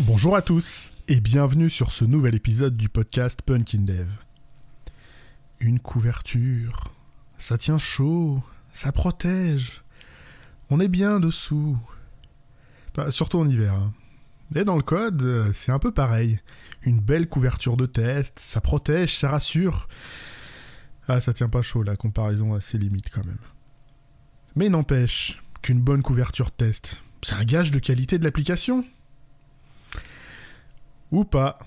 Bonjour à tous et bienvenue sur ce nouvel épisode du podcast Punkin Dev. Une couverture, ça tient chaud, ça protège. On est bien dessous. Surtout en hiver. hein. Et dans le code, euh, c'est un peu pareil. Une belle couverture de test, ça protège, ça rassure. Ah, ça tient pas chaud, la comparaison a ses limites quand même. Mais n'empêche qu'une bonne couverture de test, c'est un gage de qualité de l'application. Ou pas.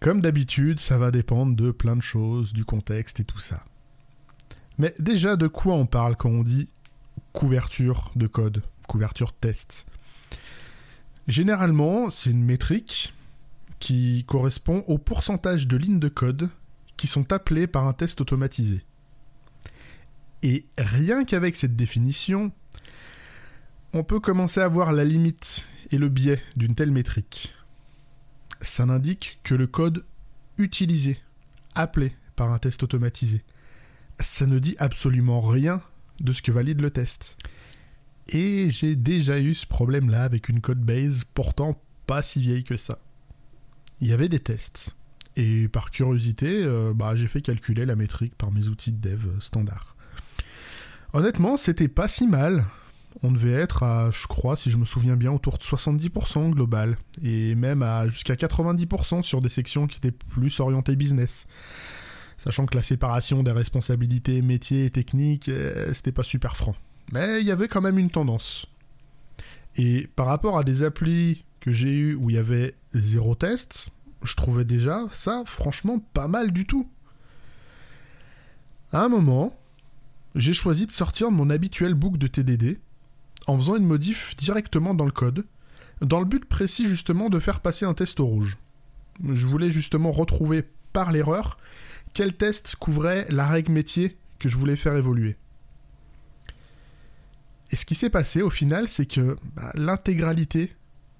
Comme d'habitude, ça va dépendre de plein de choses, du contexte et tout ça. Mais déjà, de quoi on parle quand on dit couverture de code, couverture test? Généralement, c'est une métrique qui correspond au pourcentage de lignes de code qui sont appelées par un test automatisé. Et rien qu'avec cette définition, on peut commencer à voir la limite et le biais d'une telle métrique. Ça n'indique que le code utilisé, appelé par un test automatisé. Ça ne dit absolument rien de ce que valide le test. Et j'ai déjà eu ce problème-là avec une code base pourtant pas si vieille que ça. Il y avait des tests. Et par curiosité, euh, bah, j'ai fait calculer la métrique par mes outils de dev euh, standard. Honnêtement, c'était pas si mal. On devait être à, je crois, si je me souviens bien, autour de 70% global. Et même à jusqu'à 90% sur des sections qui étaient plus orientées business. Sachant que la séparation des responsabilités métiers et techniques, euh, c'était pas super franc. Mais il y avait quand même une tendance. Et par rapport à des applis que j'ai eu où il y avait zéro test, je trouvais déjà ça franchement pas mal du tout. À un moment, j'ai choisi de sortir de mon habituel book de TDD en faisant une modif directement dans le code, dans le but précis justement de faire passer un test au rouge. Je voulais justement retrouver par l'erreur quel test couvrait la règle métier que je voulais faire évoluer. Et ce qui s'est passé au final, c'est que bah, l'intégralité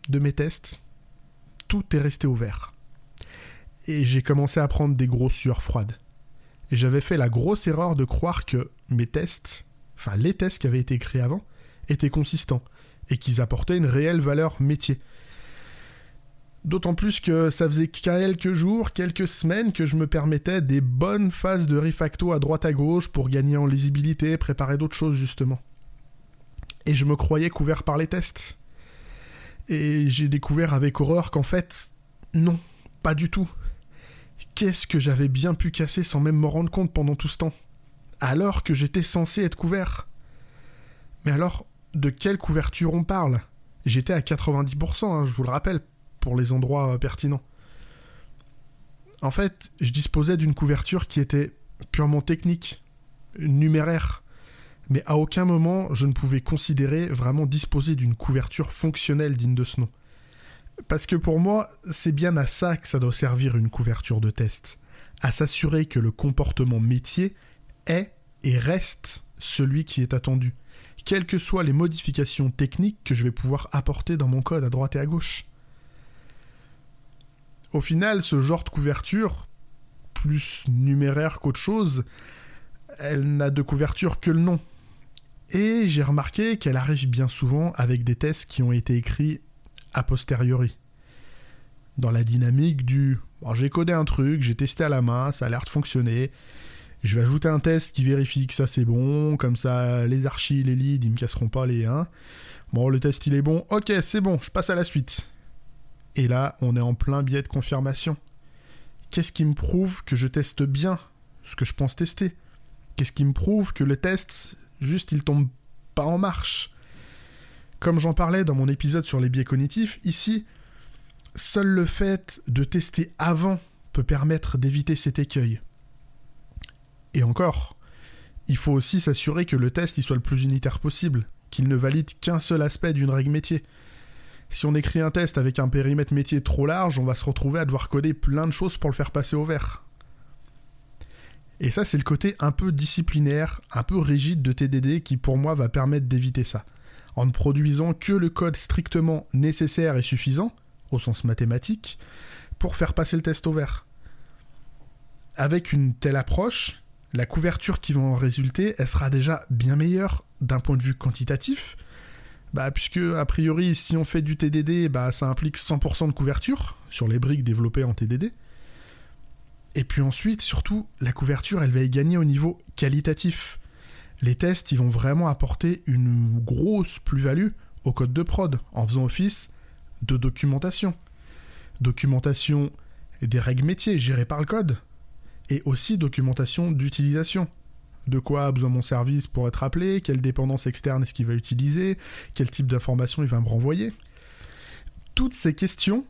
de mes tests, tout est resté ouvert. Et j'ai commencé à prendre des grosses sueurs froides. Et j'avais fait la grosse erreur de croire que mes tests, enfin les tests qui avaient été créés avant, étaient consistants et qu'ils apportaient une réelle valeur métier. D'autant plus que ça faisait quelques jours, quelques semaines que je me permettais des bonnes phases de refacto à droite à gauche pour gagner en lisibilité, préparer d'autres choses justement. Et je me croyais couvert par les tests. Et j'ai découvert avec horreur qu'en fait, non, pas du tout. Qu'est-ce que j'avais bien pu casser sans même m'en rendre compte pendant tout ce temps? Alors que j'étais censé être couvert. Mais alors, de quelle couverture on parle J'étais à 90%, hein, je vous le rappelle, pour les endroits euh, pertinents. En fait, je disposais d'une couverture qui était purement technique, numéraire, mais à aucun moment je ne pouvais considérer vraiment disposer d'une couverture fonctionnelle digne de ce nom. Parce que pour moi, c'est bien à ça que ça doit servir une couverture de test, à s'assurer que le comportement métier est et reste celui qui est attendu, quelles que soient les modifications techniques que je vais pouvoir apporter dans mon code à droite et à gauche. Au final, ce genre de couverture, plus numéraire qu'autre chose, elle n'a de couverture que le nom. Et j'ai remarqué qu'elle arrive bien souvent avec des tests qui ont été écrits a posteriori. Dans la dynamique du j'ai codé un truc, j'ai testé à la main, ça a l'air de fonctionner. Je vais ajouter un test qui vérifie que ça c'est bon, comme ça les archis, les leads, ils me casseront pas les 1. Bon, le test il est bon, ok, c'est bon, je passe à la suite. Et là, on est en plein biais de confirmation. Qu'est-ce qui me prouve que je teste bien ce que je pense tester? Qu'est-ce qui me prouve que le test, juste, il tombe pas en marche? Comme j'en parlais dans mon épisode sur les biais cognitifs, ici, seul le fait de tester avant peut permettre d'éviter cet écueil. Et encore, il faut aussi s'assurer que le test il soit le plus unitaire possible, qu'il ne valide qu'un seul aspect d'une règle métier. Si on écrit un test avec un périmètre métier trop large, on va se retrouver à devoir coder plein de choses pour le faire passer au vert. Et ça, c'est le côté un peu disciplinaire, un peu rigide de TDD qui pour moi va permettre d'éviter ça. En ne produisant que le code strictement nécessaire et suffisant, au sens mathématique, pour faire passer le test au vert. Avec une telle approche, la couverture qui va en résulter, elle sera déjà bien meilleure d'un point de vue quantitatif, Bah, puisque, a priori, si on fait du TDD, bah, ça implique 100% de couverture sur les briques développées en TDD. Et puis ensuite, surtout, la couverture, elle va y gagner au niveau qualitatif. Les tests, ils vont vraiment apporter une grosse plus-value au code de prod en faisant office de documentation. Documentation des règles métiers gérées par le code et aussi documentation d'utilisation de quoi a besoin mon service pour être appelé, quelle dépendance externe est-ce qu'il va utiliser, quel type d'information il va me renvoyer. Toutes ces questions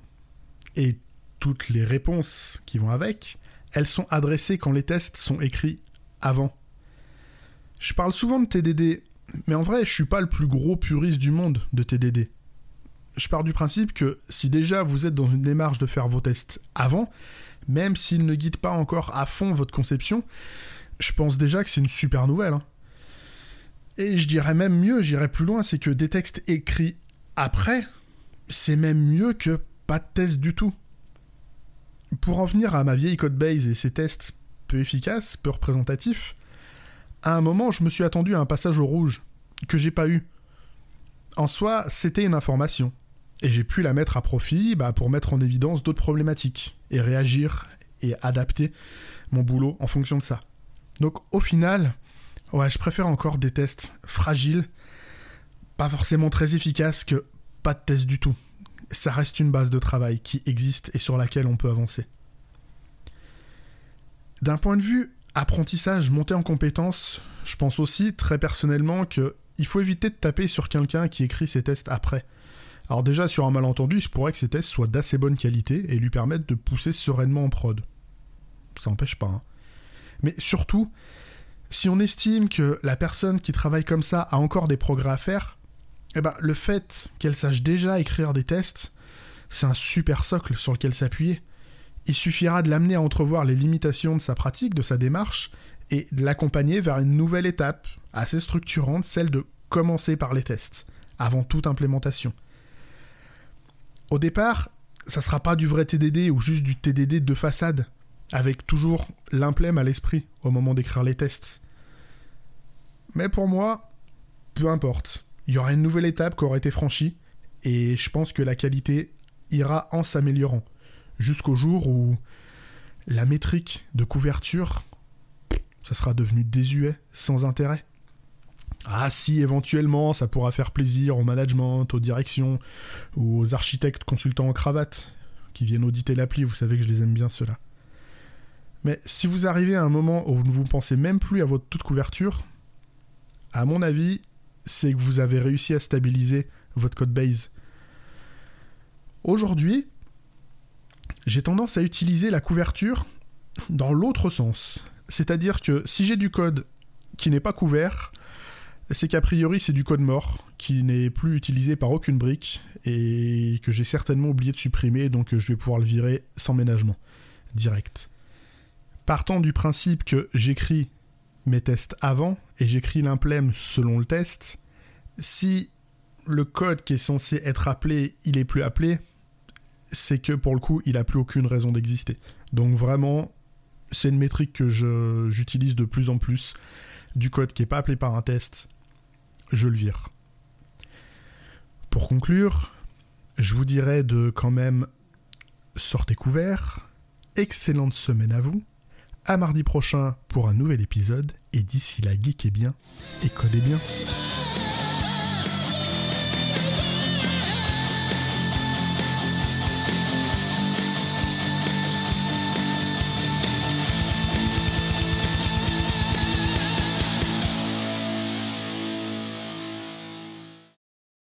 et toutes les réponses qui vont avec, elles sont adressées quand les tests sont écrits avant. Je parle souvent de TDD, mais en vrai, je suis pas le plus gros puriste du monde de TDD. Je pars du principe que si déjà vous êtes dans une démarche de faire vos tests avant, même s'ils ne guident pas encore à fond votre conception, je pense déjà que c'est une super nouvelle. Hein. Et je dirais même mieux, j'irais plus loin, c'est que des textes écrits après, c'est même mieux que pas de test du tout. Pour en venir à ma vieille codebase et ses tests peu efficaces, peu représentatifs, à un moment, je me suis attendu à un passage au rouge, que j'ai pas eu. En soi, c'était une information. Et j'ai pu la mettre à profit bah, pour mettre en évidence d'autres problématiques, et réagir et adapter mon boulot en fonction de ça. Donc au final, je préfère encore des tests fragiles, pas forcément très efficaces, que pas de tests du tout. Ça reste une base de travail qui existe et sur laquelle on peut avancer. D'un point de vue apprentissage, montée en compétences, je pense aussi très personnellement que il faut éviter de taper sur quelqu'un qui écrit ses tests après. Alors déjà, sur un malentendu, il se pourrait que ces tests soient d'assez bonne qualité et lui permettent de pousser sereinement en prod. Ça n'empêche pas. Hein. Mais surtout, si on estime que la personne qui travaille comme ça a encore des progrès à faire, eh ben, le fait qu'elle sache déjà écrire des tests, c'est un super socle sur lequel s'appuyer. Il suffira de l'amener à entrevoir les limitations de sa pratique, de sa démarche, et de l'accompagner vers une nouvelle étape assez structurante, celle de commencer par les tests, avant toute implémentation. Au départ, ça sera pas du vrai TDD ou juste du TDD de façade avec toujours l'implème à l'esprit au moment d'écrire les tests. Mais pour moi, peu importe. Il y aura une nouvelle étape qui aura été franchie, et je pense que la qualité ira en s'améliorant, jusqu'au jour où la métrique de couverture, ça sera devenu désuet, sans intérêt. Ah si, éventuellement, ça pourra faire plaisir au management, aux directions, ou aux architectes consultants en cravate, qui viennent auditer l'appli, vous savez que je les aime bien ceux-là. Mais si vous arrivez à un moment où vous ne vous pensez même plus à votre toute couverture, à mon avis, c'est que vous avez réussi à stabiliser votre code base. Aujourd'hui, j'ai tendance à utiliser la couverture dans l'autre sens. C'est-à-dire que si j'ai du code qui n'est pas couvert, c'est qu'a priori c'est du code mort, qui n'est plus utilisé par aucune brique, et que j'ai certainement oublié de supprimer, donc je vais pouvoir le virer sans ménagement, direct partant du principe que j'écris mes tests avant et j'écris l'implème selon le test, si le code qui est censé être appelé, il est plus appelé, c'est que pour le coup, il a plus aucune raison d'exister. Donc vraiment, c'est une métrique que j'utilise de plus en plus. Du code qui n'est pas appelé par un test, je le vire. Pour conclure, je vous dirais de quand même sortez couvert, excellente semaine à vous, à mardi prochain pour un nouvel épisode. Et d'ici là, geekez bien et codez bien.